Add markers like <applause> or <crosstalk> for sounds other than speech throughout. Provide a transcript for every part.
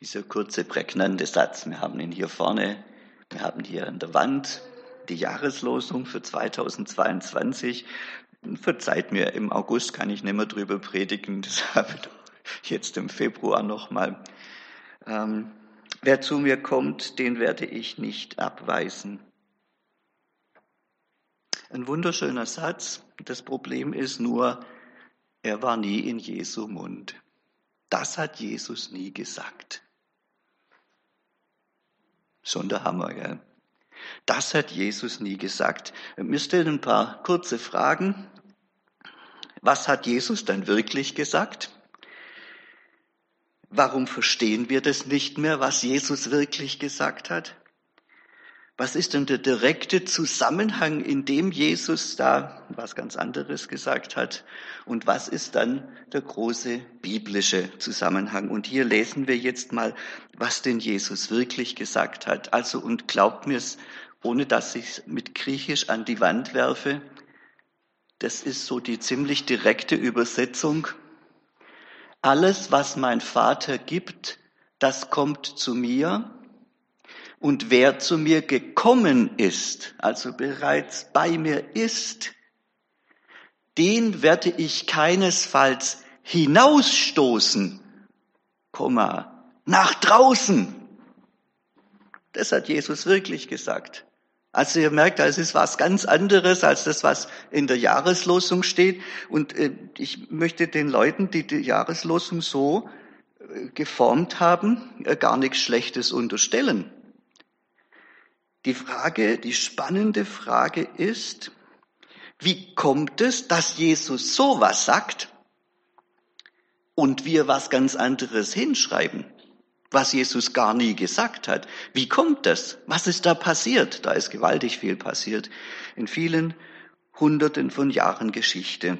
Dieser kurze, prägnante Satz. Wir haben ihn hier vorne, wir haben hier an der Wand die Jahreslosung für 2022. Verzeiht mir, im August kann ich nicht mehr drüber predigen, deshalb <laughs> jetzt im Februar nochmal. Ähm, wer zu mir kommt, den werde ich nicht abweisen. Ein wunderschöner Satz. Das Problem ist nur, er war nie in Jesu Mund. Das hat Jesus nie gesagt. Schon der Hammer, gell? Das hat Jesus nie gesagt. Wir stellen ein paar kurze Fragen. Was hat Jesus dann wirklich gesagt? Warum verstehen wir das nicht mehr, was Jesus wirklich gesagt hat? Was ist denn der direkte Zusammenhang, in dem Jesus da was ganz anderes gesagt hat? Und was ist dann der große biblische Zusammenhang? Und hier lesen wir jetzt mal, was denn Jesus wirklich gesagt hat. Also, und glaubt mir es, ohne dass ich mit Griechisch an die Wand werfe, das ist so die ziemlich direkte Übersetzung. Alles, was mein Vater gibt, das kommt zu mir und wer zu mir gekommen ist, also bereits bei mir ist, den werde ich keinesfalls hinausstoßen, Komma, nach draußen. Das hat Jesus wirklich gesagt. Also ihr merkt, es ist was ganz anderes als das, was in der Jahreslosung steht. Und äh, ich möchte den Leuten, die die Jahreslosung so äh, geformt haben, äh, gar nichts Schlechtes unterstellen. Die Frage, die spannende Frage ist, wie kommt es, dass Jesus sowas sagt und wir was ganz anderes hinschreiben, was Jesus gar nie gesagt hat? Wie kommt das? Was ist da passiert? Da ist gewaltig viel passiert in vielen Hunderten von Jahren Geschichte.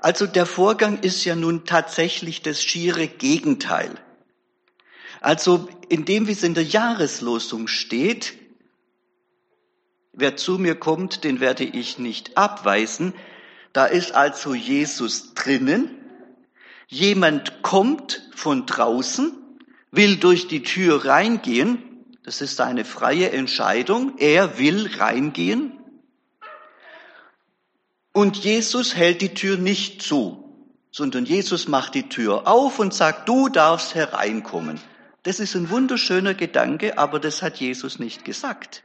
Also der Vorgang ist ja nun tatsächlich das schiere Gegenteil also in dem, wie es in der Jahreslosung steht, wer zu mir kommt, den werde ich nicht abweisen. Da ist also Jesus drinnen. Jemand kommt von draußen, will durch die Tür reingehen. Das ist eine freie Entscheidung. Er will reingehen. Und Jesus hält die Tür nicht zu, sondern Jesus macht die Tür auf und sagt, du darfst hereinkommen. Das ist ein wunderschöner Gedanke, aber das hat Jesus nicht gesagt.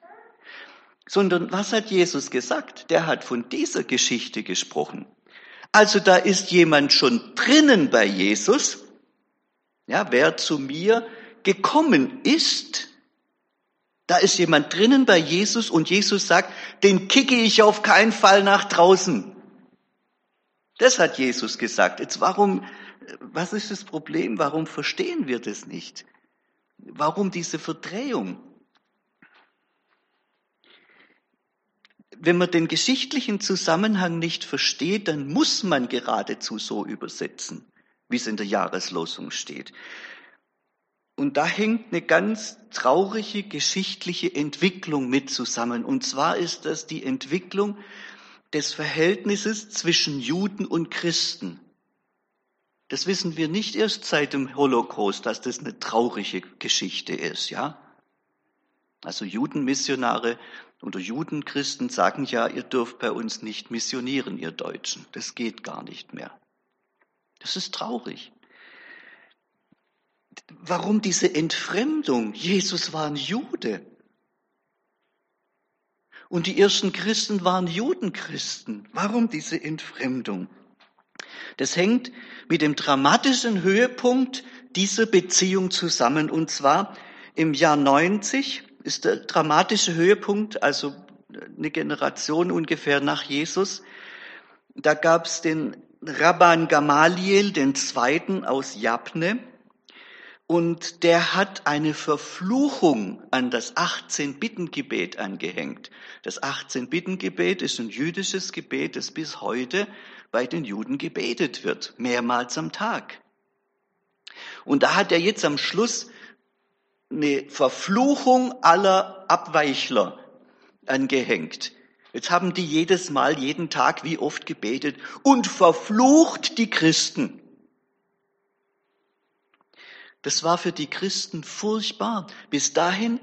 Sondern was hat Jesus gesagt? Der hat von dieser Geschichte gesprochen. Also da ist jemand schon drinnen bei Jesus. Ja, wer zu mir gekommen ist, da ist jemand drinnen bei Jesus und Jesus sagt, den kicke ich auf keinen Fall nach draußen. Das hat Jesus gesagt. Jetzt warum, was ist das Problem? Warum verstehen wir das nicht? Warum diese Verdrehung? Wenn man den geschichtlichen Zusammenhang nicht versteht, dann muss man geradezu so übersetzen, wie es in der Jahreslosung steht. Und da hängt eine ganz traurige geschichtliche Entwicklung mit zusammen. Und zwar ist das die Entwicklung des Verhältnisses zwischen Juden und Christen. Das wissen wir nicht erst seit dem Holocaust, dass das eine traurige Geschichte ist, ja? Also Judenmissionare oder Judenchristen sagen ja, ihr dürft bei uns nicht missionieren, ihr Deutschen. Das geht gar nicht mehr. Das ist traurig. Warum diese Entfremdung? Jesus war ein Jude. Und die ersten Christen waren Judenchristen. Warum diese Entfremdung? Das hängt mit dem dramatischen Höhepunkt dieser Beziehung zusammen. Und zwar im Jahr 90 ist der dramatische Höhepunkt, also eine Generation ungefähr nach Jesus. Da gab es den Rabban Gamaliel, den Zweiten aus Jabne. Und der hat eine Verfluchung an das 18-Bitten-Gebet angehängt. Das 18-Bitten-Gebet ist ein jüdisches Gebet, das bis heute bei den Juden gebetet wird, mehrmals am Tag. Und da hat er jetzt am Schluss eine Verfluchung aller Abweichler angehängt. Jetzt haben die jedes Mal, jeden Tag, wie oft gebetet und verflucht die Christen. Das war für die Christen furchtbar. Bis dahin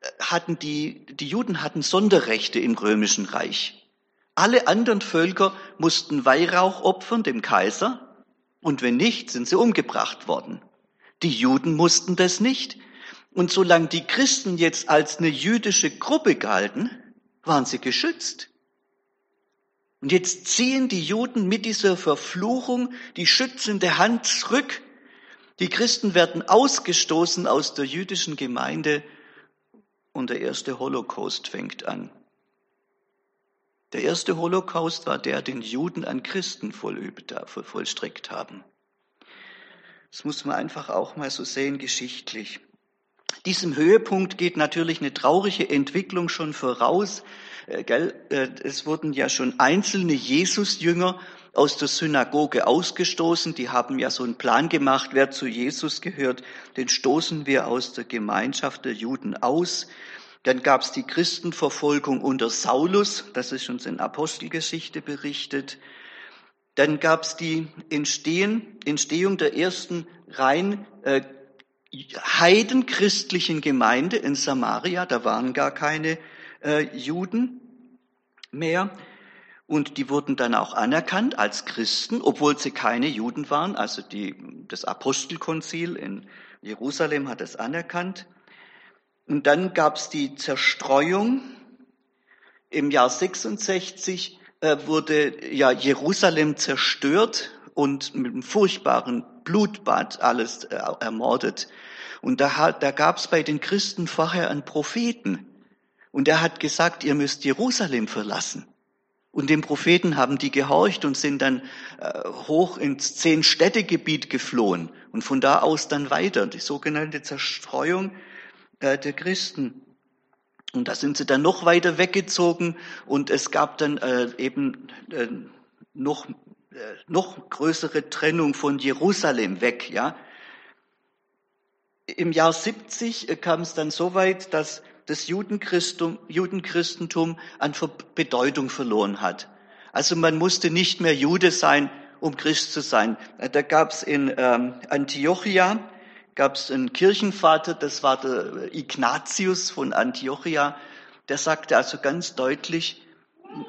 äh, hatten die, die Juden hatten Sonderrechte im römischen Reich. Alle anderen Völker mussten Weihrauch opfern dem Kaiser und wenn nicht, sind sie umgebracht worden. Die Juden mussten das nicht. Und solange die Christen jetzt als eine jüdische Gruppe galten, waren sie geschützt. Und jetzt ziehen die Juden mit dieser Verfluchung die schützende Hand zurück. Die Christen werden ausgestoßen aus der jüdischen Gemeinde und der erste Holocaust fängt an. Der erste Holocaust war der, den Juden an Christen vollstreckt haben. Das muss man einfach auch mal so sehen, geschichtlich. Diesem Höhepunkt geht natürlich eine traurige Entwicklung schon voraus. Äh, äh, es wurden ja schon einzelne Jesusjünger aus der Synagoge ausgestoßen. Die haben ja so einen Plan gemacht, wer zu Jesus gehört, den stoßen wir aus der Gemeinschaft der Juden aus. Dann gab es die Christenverfolgung unter Saulus, das ist uns in Apostelgeschichte berichtet. Dann gab es die Entstehen, Entstehung der ersten rein äh, heidenchristlichen Gemeinde in Samaria. Da waren gar keine äh, Juden mehr. Und die wurden dann auch anerkannt als Christen, obwohl sie keine Juden waren. Also die, das Apostelkonzil in Jerusalem hat es anerkannt. Und dann gab es die Zerstreuung. Im Jahr 66 äh, wurde ja Jerusalem zerstört und mit einem furchtbaren Blutbad alles äh, ermordet. Und da, da gab es bei den Christen vorher einen Propheten. Und er hat gesagt, ihr müsst Jerusalem verlassen. Und dem Propheten haben die gehorcht und sind dann äh, hoch ins Zehn-Städte-Gebiet geflohen und von da aus dann weiter, die sogenannte Zerstreuung äh, der Christen. Und da sind sie dann noch weiter weggezogen und es gab dann äh, eben äh, noch, äh, noch größere Trennung von Jerusalem weg, ja. Im Jahr 70 äh, kam es dann so weit, dass das Judenchristum, Judenchristentum an Bedeutung verloren hat. Also man musste nicht mehr Jude sein, um Christ zu sein. Da gab es in ähm, Antiochia gab es einen Kirchenvater, das war der Ignatius von Antiochia, der sagte also ganz deutlich,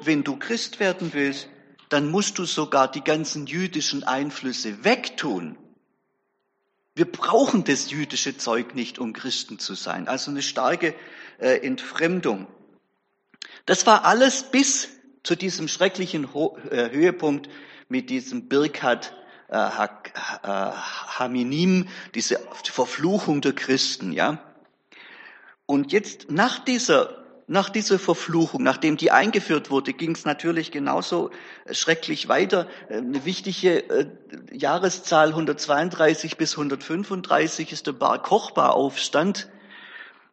wenn du Christ werden willst, dann musst du sogar die ganzen jüdischen Einflüsse wegtun wir brauchen das jüdische Zeug nicht, um Christen zu sein. Also eine starke äh, Entfremdung. Das war alles bis zu diesem schrecklichen Ho äh, Höhepunkt mit diesem Birkat äh, äh, Haminim, diese Verfluchung der Christen, ja. Und jetzt nach dieser nach dieser Verfluchung, nachdem die eingeführt wurde, ging es natürlich genauso äh, schrecklich weiter. Äh, eine wichtige äh, Jahreszahl 132 bis 135 ist der Bar Kochba-Aufstand.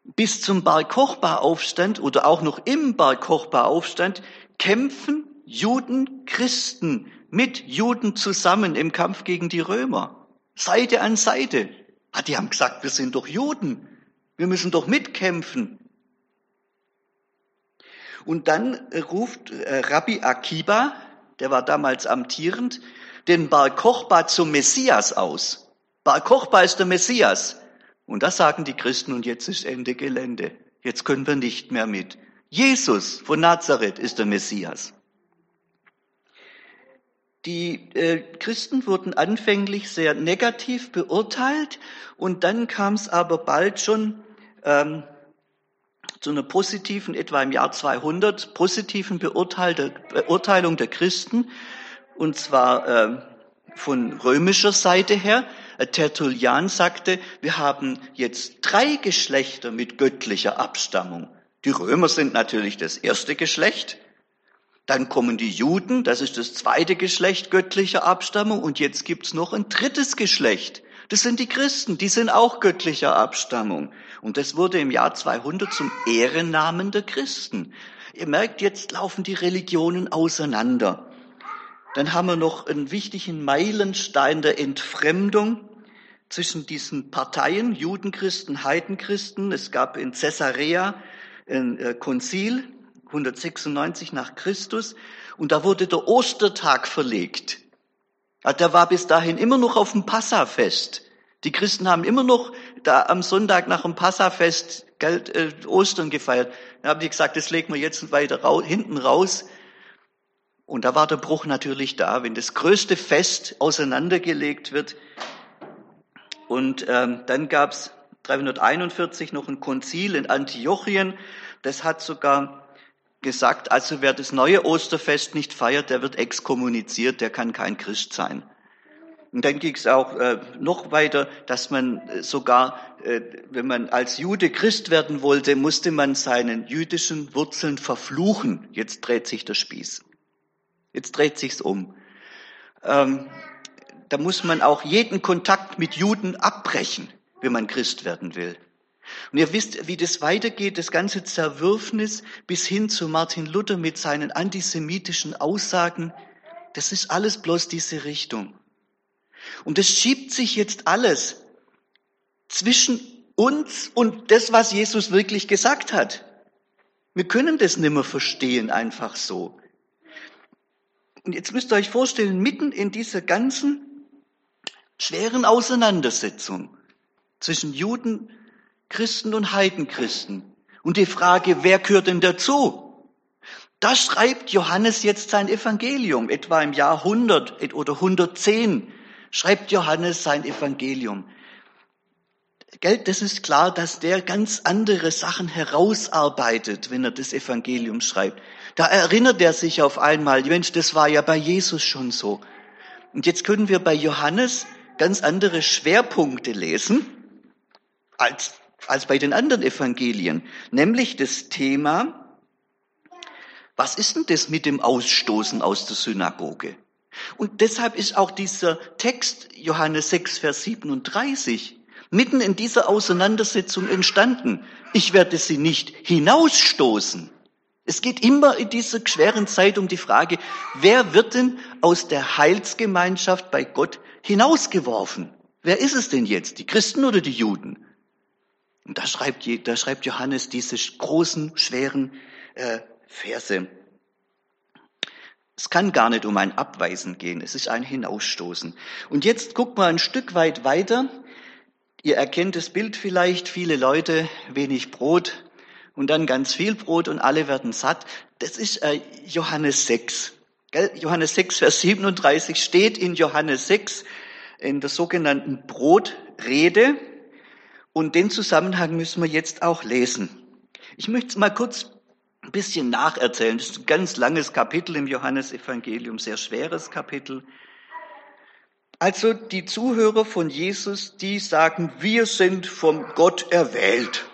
Bis zum Bar Kochba-Aufstand oder auch noch im Bar Kochba-Aufstand kämpfen Juden, Christen mit Juden zusammen im Kampf gegen die Römer. Seite an Seite. Ah, die haben gesagt, wir sind doch Juden. Wir müssen doch mitkämpfen. Und dann ruft äh, Rabbi Akiba, der war damals amtierend, den Bar Kochba zum Messias aus. Bar Kochba ist der Messias. Und das sagen die Christen und jetzt ist Ende Gelände. Jetzt können wir nicht mehr mit. Jesus von Nazareth ist der Messias. Die äh, Christen wurden anfänglich sehr negativ beurteilt und dann kam es aber bald schon ähm, zu einer positiven, etwa im Jahr 200, positiven Beurteilung der Christen, und zwar äh, von römischer Seite her. Tertullian sagte, wir haben jetzt drei Geschlechter mit göttlicher Abstammung. Die Römer sind natürlich das erste Geschlecht, dann kommen die Juden, das ist das zweite Geschlecht göttlicher Abstammung, und jetzt gibt's noch ein drittes Geschlecht. Das sind die Christen, die sind auch göttlicher Abstammung. Und das wurde im Jahr 200 zum Ehrennamen der Christen. Ihr merkt, jetzt laufen die Religionen auseinander. Dann haben wir noch einen wichtigen Meilenstein der Entfremdung zwischen diesen Parteien, Judenchristen, Heidenchristen. Es gab in Caesarea ein äh, Konzil, 196 nach Christus, und da wurde der Ostertag verlegt. Der war bis dahin immer noch auf dem Passafest. Die Christen haben immer noch da am Sonntag nach dem Passafest äh, Ostern gefeiert. Da haben die gesagt, das legen wir jetzt weiter raus, hinten raus. Und da war der Bruch natürlich da, wenn das größte Fest auseinandergelegt wird. Und ähm, dann gab's 341 noch ein Konzil in Antiochien. Das hat sogar gesagt, also wer das neue Osterfest nicht feiert, der wird exkommuniziert, der kann kein Christ sein. Und dann ging es auch äh, noch weiter, dass man äh, sogar, äh, wenn man als Jude Christ werden wollte, musste man seinen jüdischen Wurzeln verfluchen. Jetzt dreht sich der Spieß. Jetzt dreht sich's um. Ähm, da muss man auch jeden Kontakt mit Juden abbrechen, wenn man Christ werden will. Und ihr wisst, wie das weitergeht, das ganze Zerwürfnis bis hin zu Martin Luther mit seinen antisemitischen Aussagen, das ist alles bloß diese Richtung. Und es schiebt sich jetzt alles zwischen uns und das, was Jesus wirklich gesagt hat. Wir können das nimmer verstehen, einfach so. Und jetzt müsst ihr euch vorstellen, mitten in dieser ganzen schweren Auseinandersetzung zwischen Juden, Christen und Heidenchristen und die Frage, wer gehört denn dazu? Da schreibt Johannes jetzt sein Evangelium, etwa im Jahr 100 oder 110 schreibt Johannes sein Evangelium. Gell, das ist klar, dass der ganz andere Sachen herausarbeitet, wenn er das Evangelium schreibt. Da erinnert er sich auf einmal, Mensch, das war ja bei Jesus schon so. Und jetzt können wir bei Johannes ganz andere Schwerpunkte lesen als, als bei den anderen Evangelien, nämlich das Thema, was ist denn das mit dem Ausstoßen aus der Synagoge? Und deshalb ist auch dieser Text Johannes 6, Vers 37 mitten in dieser Auseinandersetzung entstanden. Ich werde sie nicht hinausstoßen. Es geht immer in dieser schweren Zeit um die Frage, wer wird denn aus der Heilsgemeinschaft bei Gott hinausgeworfen? Wer ist es denn jetzt, die Christen oder die Juden? Und da schreibt, da schreibt Johannes diese großen, schweren äh, Verse. Es kann gar nicht um ein Abweisen gehen, es ist ein Hinausstoßen. Und jetzt guckt mal ein Stück weit weiter. Ihr erkennt das Bild vielleicht, viele Leute, wenig Brot und dann ganz viel Brot und alle werden satt. Das ist äh, Johannes 6. Johannes 6, Vers 37 steht in Johannes 6 in der sogenannten Brotrede. Und den Zusammenhang müssen wir jetzt auch lesen. Ich möchte es mal kurz ein bisschen nacherzählen. Das ist ein ganz langes Kapitel im Johannesevangelium, sehr schweres Kapitel. Also die Zuhörer von Jesus, die sagen, wir sind vom Gott erwählt.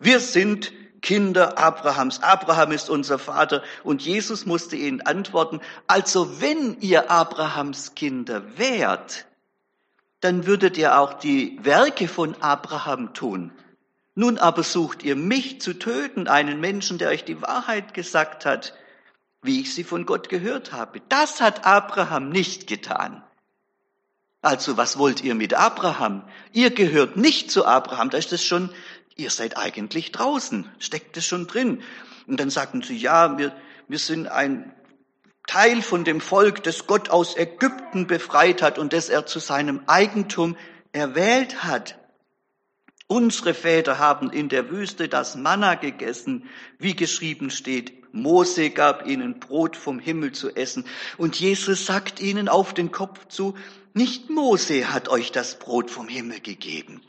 Wir sind Kinder Abrahams. Abraham ist unser Vater. Und Jesus musste ihnen antworten, also wenn ihr Abrahams Kinder wärt, dann würdet ihr auch die Werke von Abraham tun. Nun aber sucht ihr mich zu töten, einen Menschen, der euch die Wahrheit gesagt hat, wie ich sie von Gott gehört habe. Das hat Abraham nicht getan. Also was wollt ihr mit Abraham? Ihr gehört nicht zu Abraham, da ist es schon, ihr seid eigentlich draußen, steckt es schon drin. Und dann sagten sie, ja, wir, wir sind ein Teil von dem Volk, das Gott aus Ägypten befreit hat und das er zu seinem Eigentum erwählt hat. Unsere Väter haben in der Wüste das Manna gegessen, wie geschrieben steht. Mose gab ihnen Brot vom Himmel zu essen. Und Jesus sagt ihnen auf den Kopf zu, nicht Mose hat euch das Brot vom Himmel gegeben.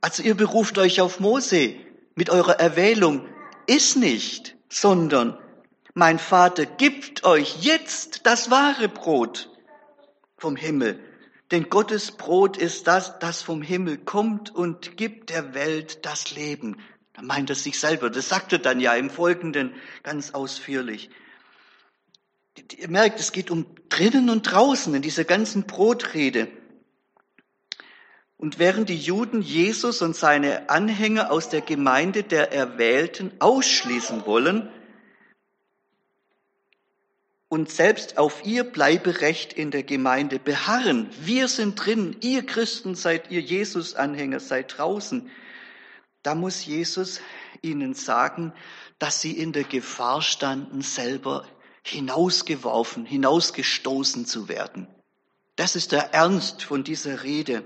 Also ihr beruft euch auf Mose mit eurer Erwählung. Ist nicht, sondern mein Vater gibt euch jetzt das wahre Brot vom Himmel. Denn Gottes Brot ist das, das vom Himmel kommt und gibt der Welt das Leben. Da meint er sich selber. Das sagt er dann ja im Folgenden ganz ausführlich. Ihr merkt, es geht um drinnen und draußen in dieser ganzen Brotrede. Und während die Juden Jesus und seine Anhänger aus der Gemeinde der Erwählten ausschließen wollen, und selbst auf ihr Bleiberecht in der Gemeinde beharren. Wir sind drin, ihr Christen seid, ihr Jesus-Anhänger seid draußen. Da muss Jesus ihnen sagen, dass sie in der Gefahr standen, selber hinausgeworfen, hinausgestoßen zu werden. Das ist der Ernst von dieser Rede.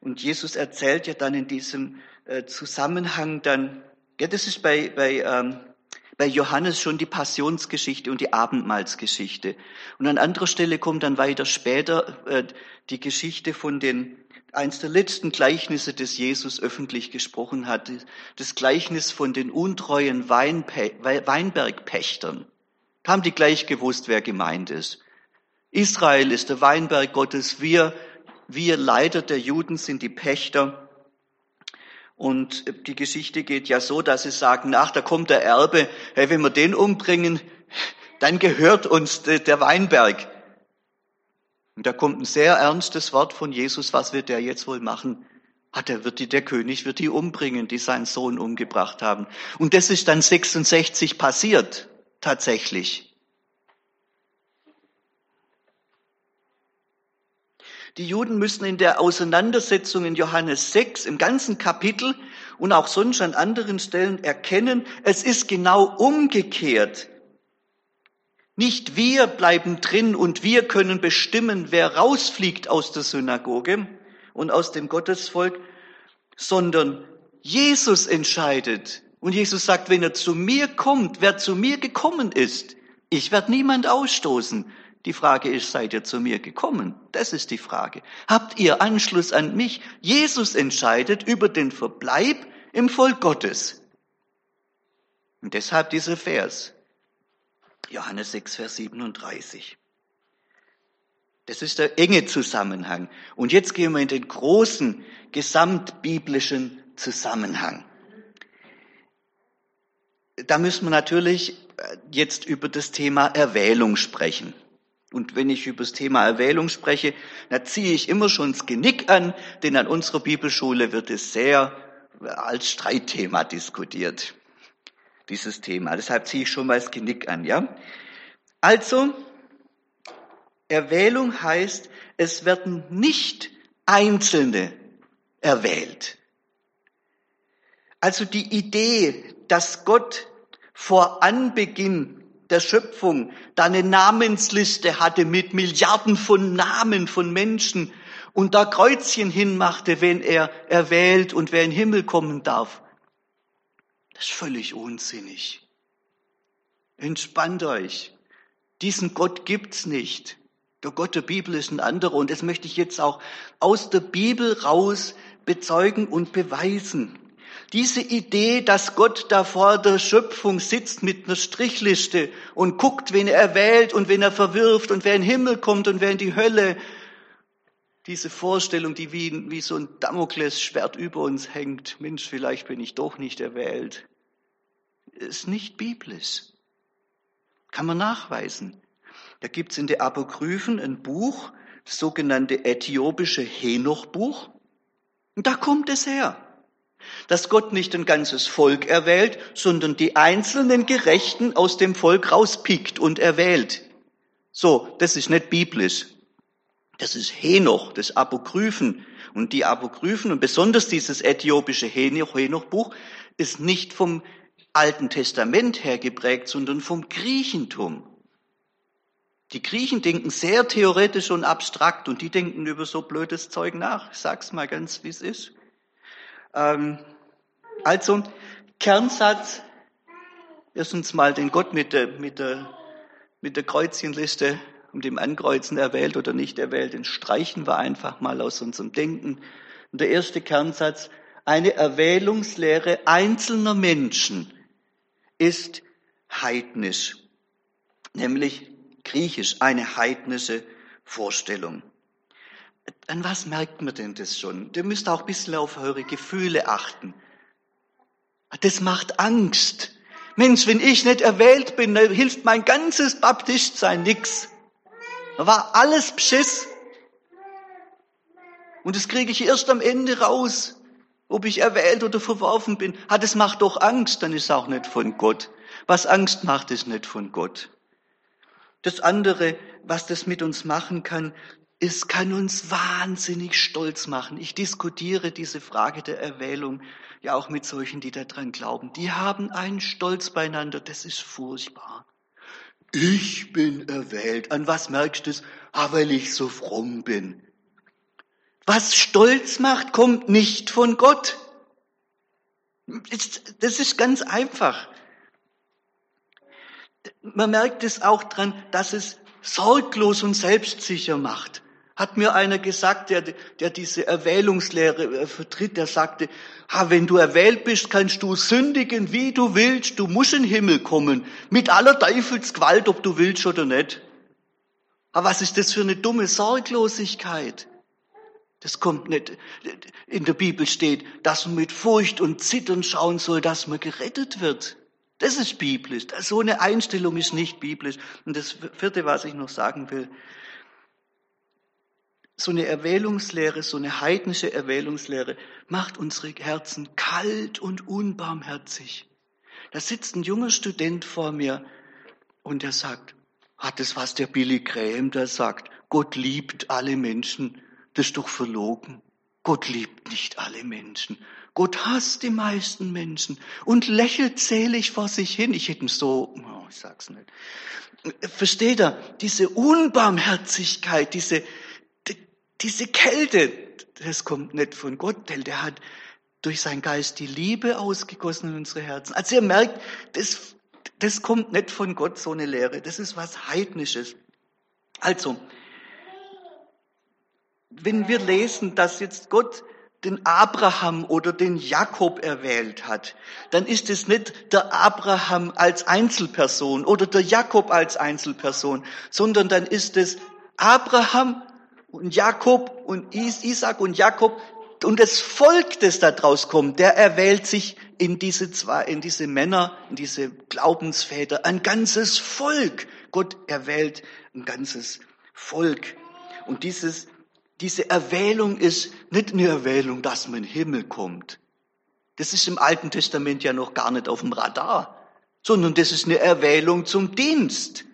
Und Jesus erzählt ja dann in diesem äh, Zusammenhang dann, ja, das ist bei, bei, ähm, bei Johannes schon die Passionsgeschichte und die Abendmahlsgeschichte. Und an anderer Stelle kommt dann weiter später äh, die Geschichte von den eins der letzten Gleichnisse, das Jesus öffentlich gesprochen hat, das Gleichnis von den untreuen Weinpe Weinbergpächtern. Haben die gleich gewusst, wer gemeint ist. Israel ist der Weinberg Gottes, wir, wir Leiter der Juden sind die Pächter. Und die Geschichte geht ja so, dass sie sagen, ach, da kommt der Erbe, hey, wenn wir den umbringen, dann gehört uns der Weinberg. Und da kommt ein sehr ernstes Wort von Jesus, was wird der jetzt wohl machen? Hat er wird die, der König wird die umbringen, die seinen Sohn umgebracht haben. Und das ist dann 66 passiert, tatsächlich. Die Juden müssen in der Auseinandersetzung in Johannes 6 im ganzen Kapitel und auch sonst an anderen Stellen erkennen, es ist genau umgekehrt. Nicht wir bleiben drin und wir können bestimmen, wer rausfliegt aus der Synagoge und aus dem Gottesvolk, sondern Jesus entscheidet. Und Jesus sagt, wenn er zu mir kommt, wer zu mir gekommen ist, ich werde niemand ausstoßen. Die Frage ist, seid ihr zu mir gekommen? Das ist die Frage. Habt ihr Anschluss an mich? Jesus entscheidet über den Verbleib im Volk Gottes. Und deshalb dieser Vers. Johannes 6, Vers 37. Das ist der enge Zusammenhang. Und jetzt gehen wir in den großen gesamtbiblischen Zusammenhang. Da müssen wir natürlich äh, jetzt über das Thema Erwählung sprechen. Und wenn ich über das Thema Erwählung spreche, dann ziehe ich immer schon das Genick an, denn an unserer Bibelschule wird es sehr als Streitthema diskutiert dieses Thema. Deshalb ziehe ich schon mal das Genick an, ja? Also, Erwählung heißt, es werden nicht Einzelne erwählt. Also die Idee, dass Gott vor Anbeginn der Schöpfung da eine Namensliste hatte mit Milliarden von Namen von Menschen und da Kreuzchen hinmachte, wenn er erwählt und wer in den Himmel kommen darf. Das ist völlig unsinnig. Entspannt euch. Diesen Gott gibt's nicht. Der Gott der Bibel ist ein anderer und das möchte ich jetzt auch aus der Bibel raus bezeugen und beweisen. Diese Idee, dass Gott da vor der Schöpfung sitzt mit einer Strichliste und guckt, wen er wählt und wen er verwirft und wer in den Himmel kommt und wer in die Hölle, diese Vorstellung, die wie, wie so ein Damoklesschwert über uns hängt, Mensch, vielleicht bin ich doch nicht erwählt ist nicht biblisch. Kann man nachweisen. Da gibt's in der Apokryphen ein Buch, das sogenannte äthiopische Henoch-Buch. Und da kommt es her, dass Gott nicht ein ganzes Volk erwählt, sondern die einzelnen Gerechten aus dem Volk rauspickt und erwählt. So, das ist nicht biblisch. Das ist Henoch, das Apokryphen. Und die Apokryphen und besonders dieses äthiopische Henoch-Buch ist nicht vom Alten Testament her geprägt, sondern vom Griechentum. Die Griechen denken sehr theoretisch und abstrakt und die denken über so blödes Zeug nach. Ich sag's mal ganz, wie es ist. Ähm, also, Kernsatz, erstens mal den Gott mit der, mit der, mit der Kreuzchenliste um dem Ankreuzen erwählt oder nicht erwählt, den streichen wir einfach mal aus unserem Denken. Und der erste Kernsatz, eine Erwählungslehre einzelner Menschen ist heidnisch, nämlich griechisch, eine heidnische Vorstellung. An was merkt man denn das schon? Ihr müsst auch ein bisschen auf eure Gefühle achten. Das macht Angst. Mensch, wenn ich nicht erwählt bin, dann hilft mein ganzes Baptistsein nix. Da war alles Beschiss. Und das kriege ich erst am Ende raus ob ich erwählt oder verworfen bin. Das macht doch Angst, dann ist es auch nicht von Gott. Was Angst macht, ist nicht von Gott. Das andere, was das mit uns machen kann, es kann uns wahnsinnig stolz machen. Ich diskutiere diese Frage der Erwählung ja auch mit solchen, die daran glauben. Die haben einen Stolz beieinander, das ist furchtbar. Ich bin erwählt. An was merkst du es? Ah, weil ich so fromm bin. Was Stolz macht, kommt nicht von Gott. Das ist ganz einfach. Man merkt es auch dran, dass es sorglos und selbstsicher macht. Hat mir einer gesagt, der, der diese Erwählungslehre äh, vertritt, der sagte, ha, wenn du erwählt bist, kannst du sündigen, wie du willst, du musst in den Himmel kommen, mit aller Teufelsgewalt, ob du willst oder nicht. Aber was ist das für eine dumme Sorglosigkeit? Das kommt nicht. In der Bibel steht, dass man mit Furcht und Zittern schauen soll, dass man gerettet wird. Das ist biblisch. So eine Einstellung ist nicht biblisch. Und das vierte, was ich noch sagen will, so eine Erwählungslehre, so eine heidnische Erwählungslehre macht unsere Herzen kalt und unbarmherzig. Da sitzt ein junger Student vor mir und er sagt, hat es was der Billy Graham da sagt, Gott liebt alle Menschen, das ist doch verlogen. Gott liebt nicht alle Menschen. Gott hasst die meisten Menschen und lächelt selig vor sich hin. Ich hätte ihn so, oh, ich sag's nicht. Versteht er? Diese Unbarmherzigkeit, diese, diese Kälte, das kommt nicht von Gott, denn der hat durch seinen Geist die Liebe ausgegossen in unsere Herzen. Also ihr merkt, das, das kommt nicht von Gott, so eine Lehre. Das ist was Heidnisches. Also, wenn wir lesen, dass jetzt Gott den Abraham oder den Jakob erwählt hat, dann ist es nicht der Abraham als Einzelperson oder der Jakob als Einzelperson, sondern dann ist es Abraham und Jakob und Isaac und Jakob und das Volk, das da draus kommt, der erwählt sich in diese zwei, in diese Männer, in diese Glaubensväter, ein ganzes Volk. Gott erwählt ein ganzes Volk. Und dieses, diese Erwählung ist nicht eine Erwählung, dass man in den Himmel kommt. Das ist im Alten Testament ja noch gar nicht auf dem Radar, sondern das ist eine Erwählung zum Dienst.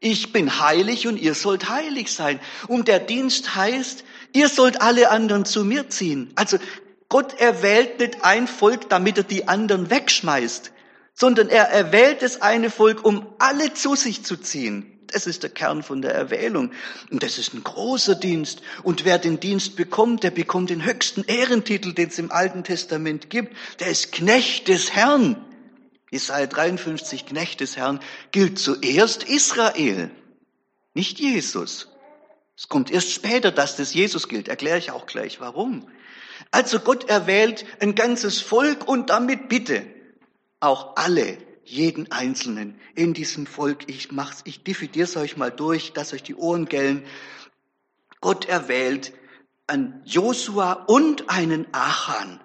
Ich bin heilig und ihr sollt heilig sein. Und der Dienst heißt, ihr sollt alle anderen zu mir ziehen. Also Gott erwählt nicht ein Volk, damit er die anderen wegschmeißt, sondern er erwählt das eine Volk, um alle zu sich zu ziehen. Das ist der Kern von der Erwählung. Und das ist ein großer Dienst. Und wer den Dienst bekommt, der bekommt den höchsten Ehrentitel, den es im Alten Testament gibt. Der ist Knecht des Herrn. Jesaja 53, Knecht des Herrn, gilt zuerst Israel, nicht Jesus. Es kommt erst später, dass das Jesus gilt. Erkläre ich auch gleich, warum. Also Gott erwählt ein ganzes Volk und damit bitte auch alle, jeden Einzelnen in diesem Volk. Ich mach's, ich dividiere es euch mal durch, dass euch die Ohren gellen. Gott erwählt einen Josua und einen Achan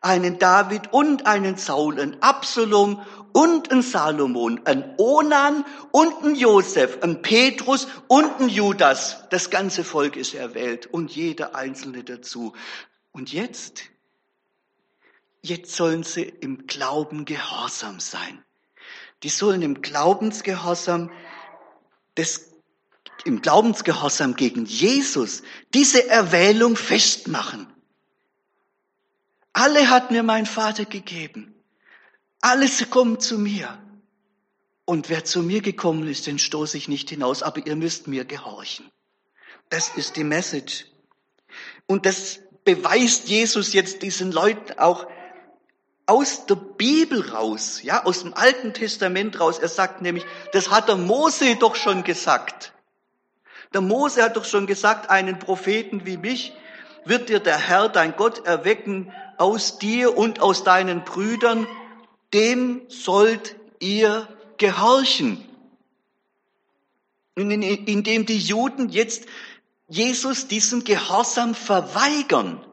einen David und einen Saul, einen Absalom und einen Salomon, einen Onan und einen Josef, einen Petrus und einen Judas. Das ganze Volk ist erwählt und jeder Einzelne dazu. Und jetzt, jetzt sollen sie im Glauben gehorsam sein. Die sollen im Glaubensgehorsam des im Glaubensgehorsam gegen Jesus diese Erwählung festmachen. Alle hat mir mein Vater gegeben. Alles kommt zu mir. Und wer zu mir gekommen ist, den stoße ich nicht hinaus, aber ihr müsst mir gehorchen. Das ist die Message. Und das beweist Jesus jetzt diesen Leuten auch aus der Bibel raus, ja, aus dem Alten Testament raus. Er sagt nämlich, das hat der Mose doch schon gesagt. Der Mose hat doch schon gesagt, einen Propheten wie mich wird dir der Herr, dein Gott, erwecken aus dir und aus deinen Brüdern, dem sollt ihr gehorchen. Indem die Juden jetzt Jesus diesen Gehorsam verweigern,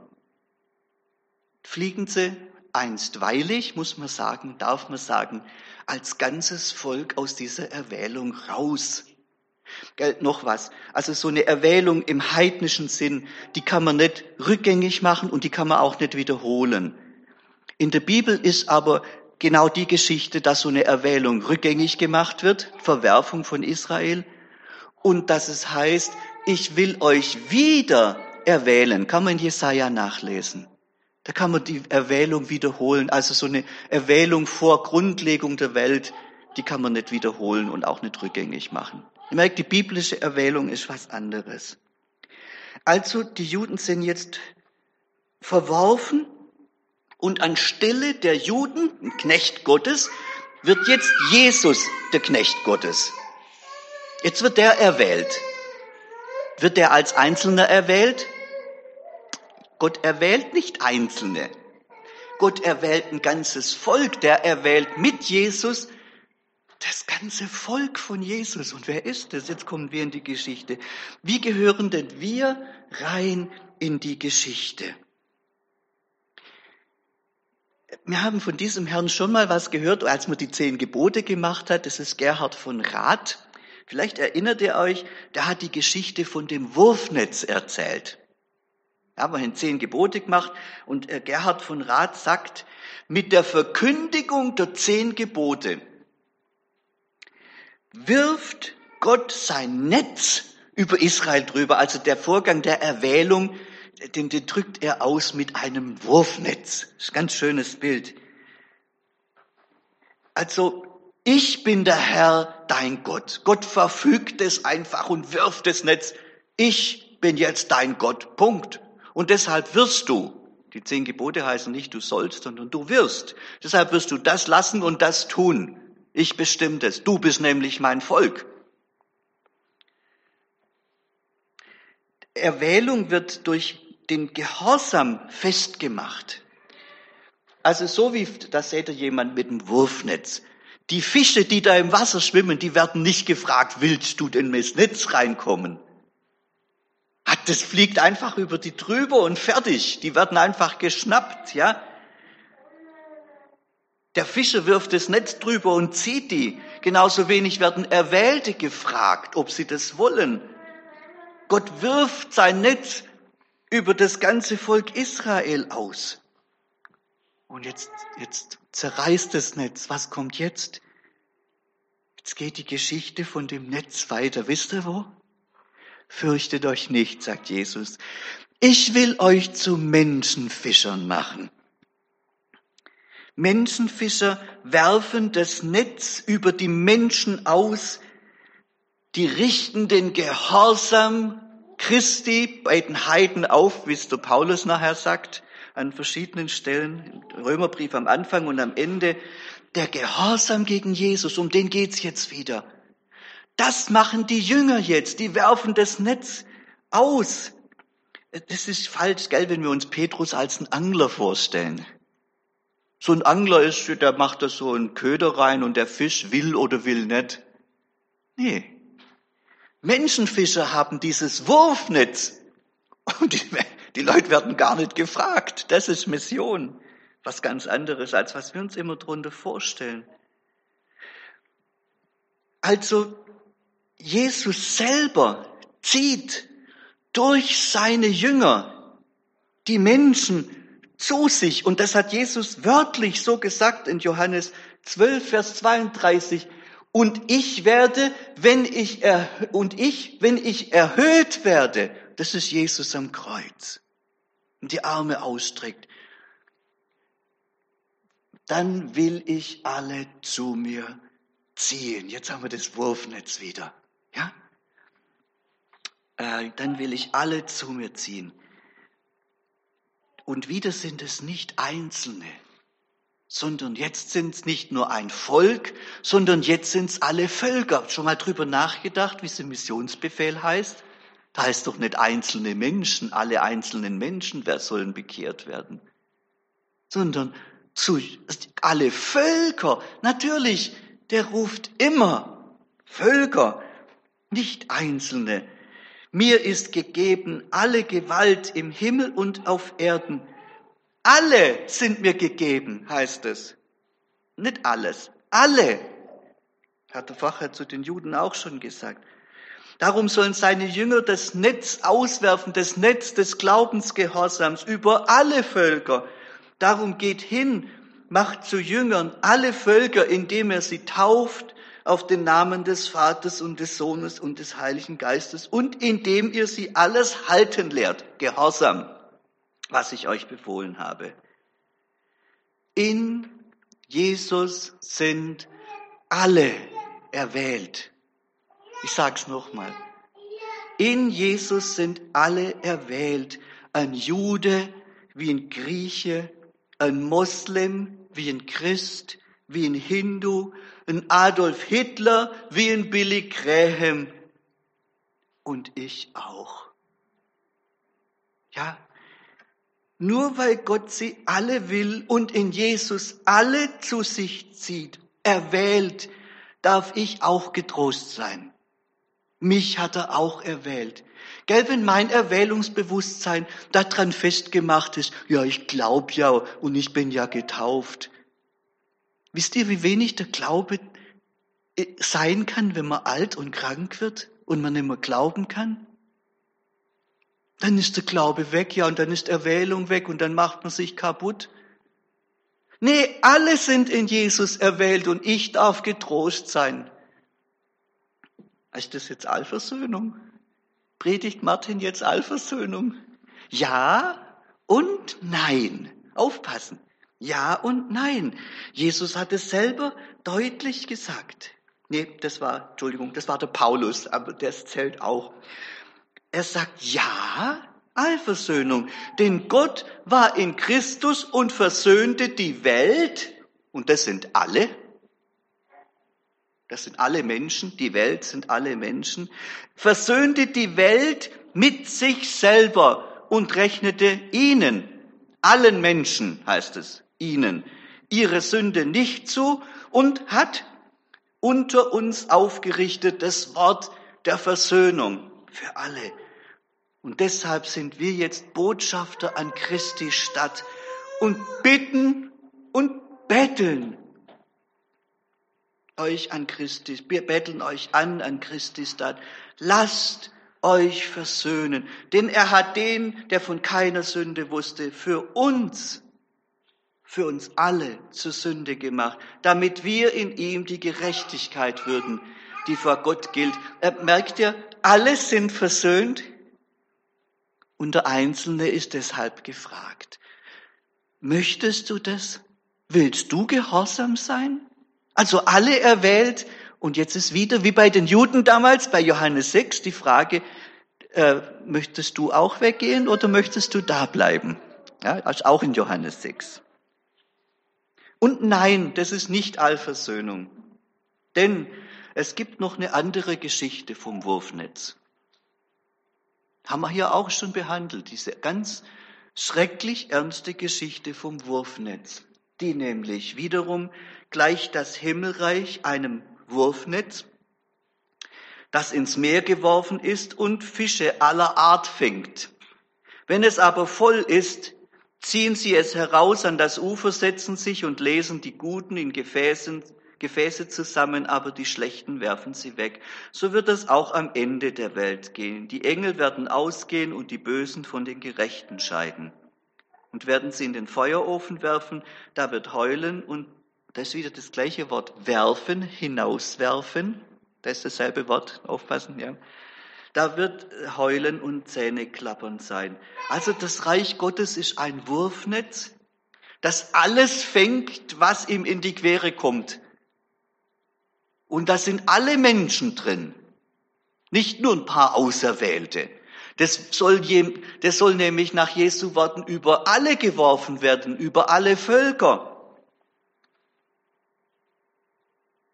fliegen sie einstweilig, muss man sagen, darf man sagen, als ganzes Volk aus dieser Erwählung raus. Gell, noch was. Also so eine Erwählung im heidnischen Sinn, die kann man nicht rückgängig machen und die kann man auch nicht wiederholen. In der Bibel ist aber genau die Geschichte, dass so eine Erwählung rückgängig gemacht wird, Verwerfung von Israel, und dass es heißt, ich will euch wieder erwählen. Kann man in Jesaja nachlesen. Da kann man die Erwählung wiederholen. Also so eine Erwählung vor Grundlegung der Welt, die kann man nicht wiederholen und auch nicht rückgängig machen. Ihr merkt, die biblische Erwählung ist was anderes. Also die Juden sind jetzt verworfen und anstelle der Juden, ein Knecht Gottes, wird jetzt Jesus der Knecht Gottes. Jetzt wird der erwählt. Wird der als Einzelner erwählt? Gott erwählt nicht Einzelne. Gott erwählt ein ganzes Volk. Der erwählt mit Jesus das ganze Volk von Jesus. Und wer ist das? Jetzt kommen wir in die Geschichte. Wie gehören denn wir rein in die Geschichte? Wir haben von diesem Herrn schon mal was gehört, als man die zehn Gebote gemacht hat. Das ist Gerhard von Rath. Vielleicht erinnert ihr euch, der hat die Geschichte von dem Wurfnetz erzählt. Da haben wir zehn Gebote gemacht und äh, Gerhard von Rath sagt, mit der Verkündigung der zehn Gebote wirft Gott sein Netz über Israel drüber. Also der Vorgang der Erwählung, den, den drückt er aus mit einem Wurfnetz. Das ist ein ganz schönes Bild. Also ich bin der Herr, dein Gott. Gott verfügt es einfach und wirft das Netz. Ich bin jetzt dein Gott. Punkt. Und deshalb wirst du. Die zehn Gebote heißen nicht, du sollst, sondern du wirst. Deshalb wirst du das lassen und das tun. Ich bestimme es. Du bist nämlich mein Volk. Erwählung wird durch den Gehorsam festgemacht. Also so wie, da seht ihr jemand mit einem Wurfnetz. Die Fische, die da im Wasser schwimmen, die werden nicht gefragt, willst du denn ins Netz reinkommen? Das fliegt einfach über die drüber und fertig. Die werden einfach geschnappt, ja. Der Fischer wirft das Netz drüber und zieht die. Genauso wenig werden Erwählte gefragt, ob sie das wollen. Gott wirft sein Netz über das ganze Volk Israel aus. Und jetzt, jetzt zerreißt das Netz. Was kommt jetzt? Jetzt geht die Geschichte von dem Netz weiter. Wisst ihr wo? Fürchtet euch nicht, sagt Jesus. Ich will euch zu Menschenfischern machen. Menschenfischer werfen das Netz über die Menschen aus, die richten den Gehorsam Christi bei den Heiden auf, wie es der Paulus nachher sagt, an verschiedenen Stellen, im Römerbrief am Anfang und am Ende. Der Gehorsam gegen Jesus, um den geht's jetzt wieder. Das machen die Jünger jetzt, die werfen das Netz aus. Das ist falsch, gell, wenn wir uns Petrus als einen Angler vorstellen. So ein Angler ist, der macht da so einen Köder rein und der Fisch will oder will nicht. Nee. Menschenfischer haben dieses Wurfnetz und die, die Leute werden gar nicht gefragt. Das ist Mission. Was ganz anderes, als was wir uns immer drunter vorstellen. Also, Jesus selber zieht durch seine Jünger die Menschen zu sich. Und das hat Jesus wörtlich so gesagt in Johannes 12, Vers 32. Und ich werde, wenn ich, er, und ich, wenn ich erhöht werde, das ist Jesus am Kreuz, und die Arme ausstreckt, dann will ich alle zu mir ziehen. Jetzt haben wir das Wurfnetz wieder, ja? Äh, dann will ich alle zu mir ziehen. Und wieder sind es nicht Einzelne, sondern jetzt sind es nicht nur ein Volk, sondern jetzt sind es alle Völker. Schon mal drüber nachgedacht, wie es im Missionsbefehl heißt? Da heißt doch nicht einzelne Menschen, alle einzelnen Menschen, wer sollen bekehrt werden, sondern zu, alle Völker. Natürlich, der ruft immer Völker, nicht Einzelne. Mir ist gegeben alle Gewalt im Himmel und auf Erden. Alle sind mir gegeben, heißt es. Nicht alles, alle. Hat der Facher zu den Juden auch schon gesagt. Darum sollen seine Jünger das Netz auswerfen, das Netz des Glaubensgehorsams über alle Völker. Darum geht hin, macht zu Jüngern alle Völker, indem er sie tauft auf den Namen des Vaters und des Sohnes und des Heiligen Geistes und indem ihr sie alles halten lehrt, Gehorsam, was ich euch befohlen habe. In Jesus sind alle erwählt. Ich sag's nochmal. In Jesus sind alle erwählt. Ein Jude wie ein Grieche, ein Moslem wie ein Christ, wie ein Hindu, ein Adolf Hitler wie ein Billy Graham und ich auch. Ja, nur weil Gott sie alle will und in Jesus alle zu sich zieht, erwählt, darf ich auch getrost sein. Mich hat er auch erwählt. Gell, wenn mein Erwählungsbewusstsein daran festgemacht ist, ja, ich glaub ja und ich bin ja getauft. Wisst ihr, wie wenig der Glaube äh, sein kann, wenn man alt und krank wird und man nicht mehr glauben kann? Dann ist der Glaube weg, ja, und dann ist Erwählung weg und dann macht man sich kaputt. Nee, alle sind in Jesus erwählt und ich darf getrost sein. Ist das jetzt Allversöhnung? Predigt Martin jetzt Allversöhnung? Ja und nein. Aufpassen. Ja und nein. Jesus hat es selber deutlich gesagt. Nee, das war, Entschuldigung, das war der Paulus, aber das zählt auch. Er sagt ja, Allversöhnung. Denn Gott war in Christus und versöhnte die Welt, und das sind alle, das sind alle Menschen, die Welt sind alle Menschen, versöhnte die Welt mit sich selber und rechnete ihnen, allen Menschen heißt es, ihnen, ihre Sünde nicht zu und hat unter uns aufgerichtet das Wort der Versöhnung für alle. Und deshalb sind wir jetzt Botschafter an Christi Stadt und bitten und betteln euch an Christi, wir betteln euch an an Christi Stadt. Lasst euch versöhnen, denn er hat den, der von keiner Sünde wusste, für uns, für uns alle zur Sünde gemacht, damit wir in ihm die Gerechtigkeit würden, die vor Gott gilt. Er merkt ihr, alle sind versöhnt und der Einzelne ist deshalb gefragt. Möchtest du das? Willst du gehorsam sein? Also alle erwählt. Und jetzt ist wieder wie bei den Juden damals, bei Johannes 6, die Frage, äh, möchtest du auch weggehen oder möchtest du da bleiben? Ja, also auch in Johannes 6. Und nein, das ist nicht Allversöhnung. Denn es gibt noch eine andere Geschichte vom Wurfnetz. Haben wir hier auch schon behandelt, diese ganz schrecklich ernste Geschichte vom Wurfnetz die nämlich wiederum gleich das Himmelreich einem Wurfnetz, das ins Meer geworfen ist und Fische aller Art fängt. Wenn es aber voll ist, ziehen sie es heraus an das Ufer, setzen sich und lesen die Guten in Gefäßen, Gefäße zusammen, aber die Schlechten werfen sie weg. So wird es auch am Ende der Welt gehen. Die Engel werden ausgehen und die Bösen von den Gerechten scheiden und werden sie in den Feuerofen werfen, da wird heulen und das ist wieder das gleiche Wort, werfen, hinauswerfen, das ist dasselbe Wort, aufpassen, ja. Da wird heulen und Zähne klappern sein. Also das Reich Gottes ist ein Wurfnetz, das alles fängt, was ihm in die Quere kommt. Und da sind alle Menschen drin, nicht nur ein paar Auserwählte. Das soll, das soll nämlich nach Jesu Worten über alle geworfen werden, über alle Völker.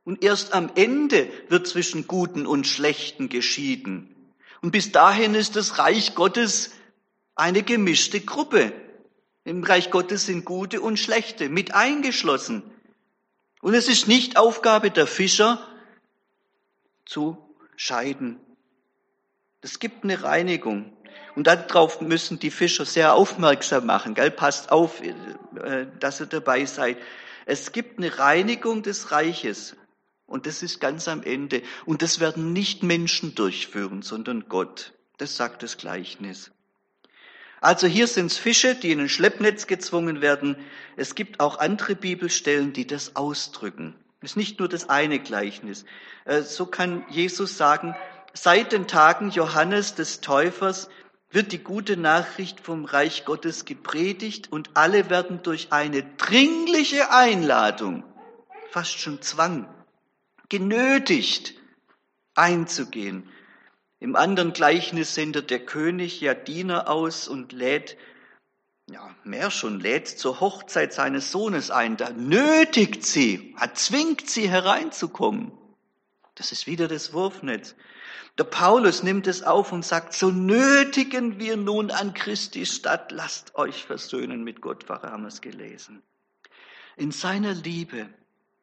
Und erst am Ende wird zwischen Guten und Schlechten geschieden. Und bis dahin ist das Reich Gottes eine gemischte Gruppe. Im Reich Gottes sind Gute und Schlechte mit eingeschlossen. Und es ist nicht Aufgabe der Fischer zu scheiden. Es gibt eine Reinigung. Und darauf müssen die Fischer sehr aufmerksam machen. Gell? Passt auf, äh, dass ihr dabei seid. Es gibt eine Reinigung des Reiches. Und das ist ganz am Ende. Und das werden nicht Menschen durchführen, sondern Gott. Das sagt das Gleichnis. Also hier sind es Fische, die in ein Schleppnetz gezwungen werden. Es gibt auch andere Bibelstellen, die das ausdrücken. Es ist nicht nur das eine Gleichnis. Äh, so kann Jesus sagen, Seit den Tagen Johannes des Täufers wird die gute Nachricht vom Reich Gottes gepredigt und alle werden durch eine dringliche Einladung, fast schon Zwang, genötigt einzugehen Im anderen Gleichnis sendet der König ja Diener aus und lädt, ja, mehr schon, lädt zur Hochzeit seines Sohnes ein. Da nötigt sie, zwingt sie hereinzukommen. Das ist wieder das Wurfnetz. Der Paulus nimmt es auf und sagt, so nötigen wir nun an Christi Stadt, lasst euch versöhnen mit Gott. Pfarrer haben wir es gelesen. In seiner Liebe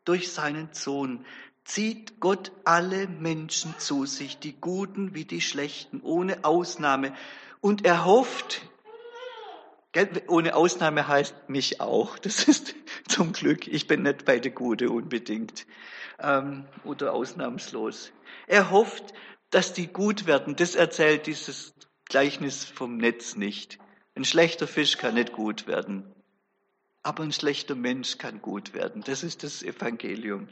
durch seinen Sohn zieht Gott alle Menschen zu sich, die Guten wie die Schlechten, ohne Ausnahme. Und er hofft, ohne Ausnahme heißt mich auch. Das <laughs> ist zum Glück. Ich bin nicht bei der Gute unbedingt ähm, oder ausnahmslos. Er hofft, dass die gut werden. Das erzählt dieses Gleichnis vom Netz nicht. Ein schlechter Fisch kann nicht gut werden. Aber ein schlechter Mensch kann gut werden. Das ist das Evangelium.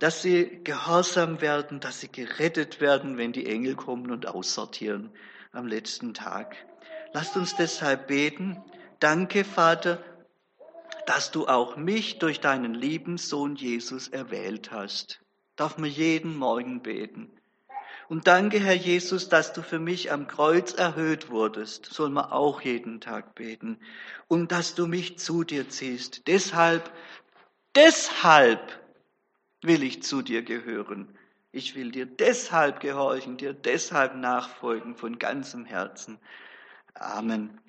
Dass sie gehorsam werden, dass sie gerettet werden, wenn die Engel kommen und aussortieren am letzten Tag. Lasst uns deshalb beten. Danke, Vater, dass du auch mich durch deinen lieben Sohn Jesus erwählt hast. Darf man jeden Morgen beten. Und danke, Herr Jesus, dass du für mich am Kreuz erhöht wurdest. Soll man auch jeden Tag beten. Und dass du mich zu dir ziehst. Deshalb, deshalb will ich zu dir gehören. Ich will dir deshalb gehorchen, dir deshalb nachfolgen von ganzem Herzen. Amen.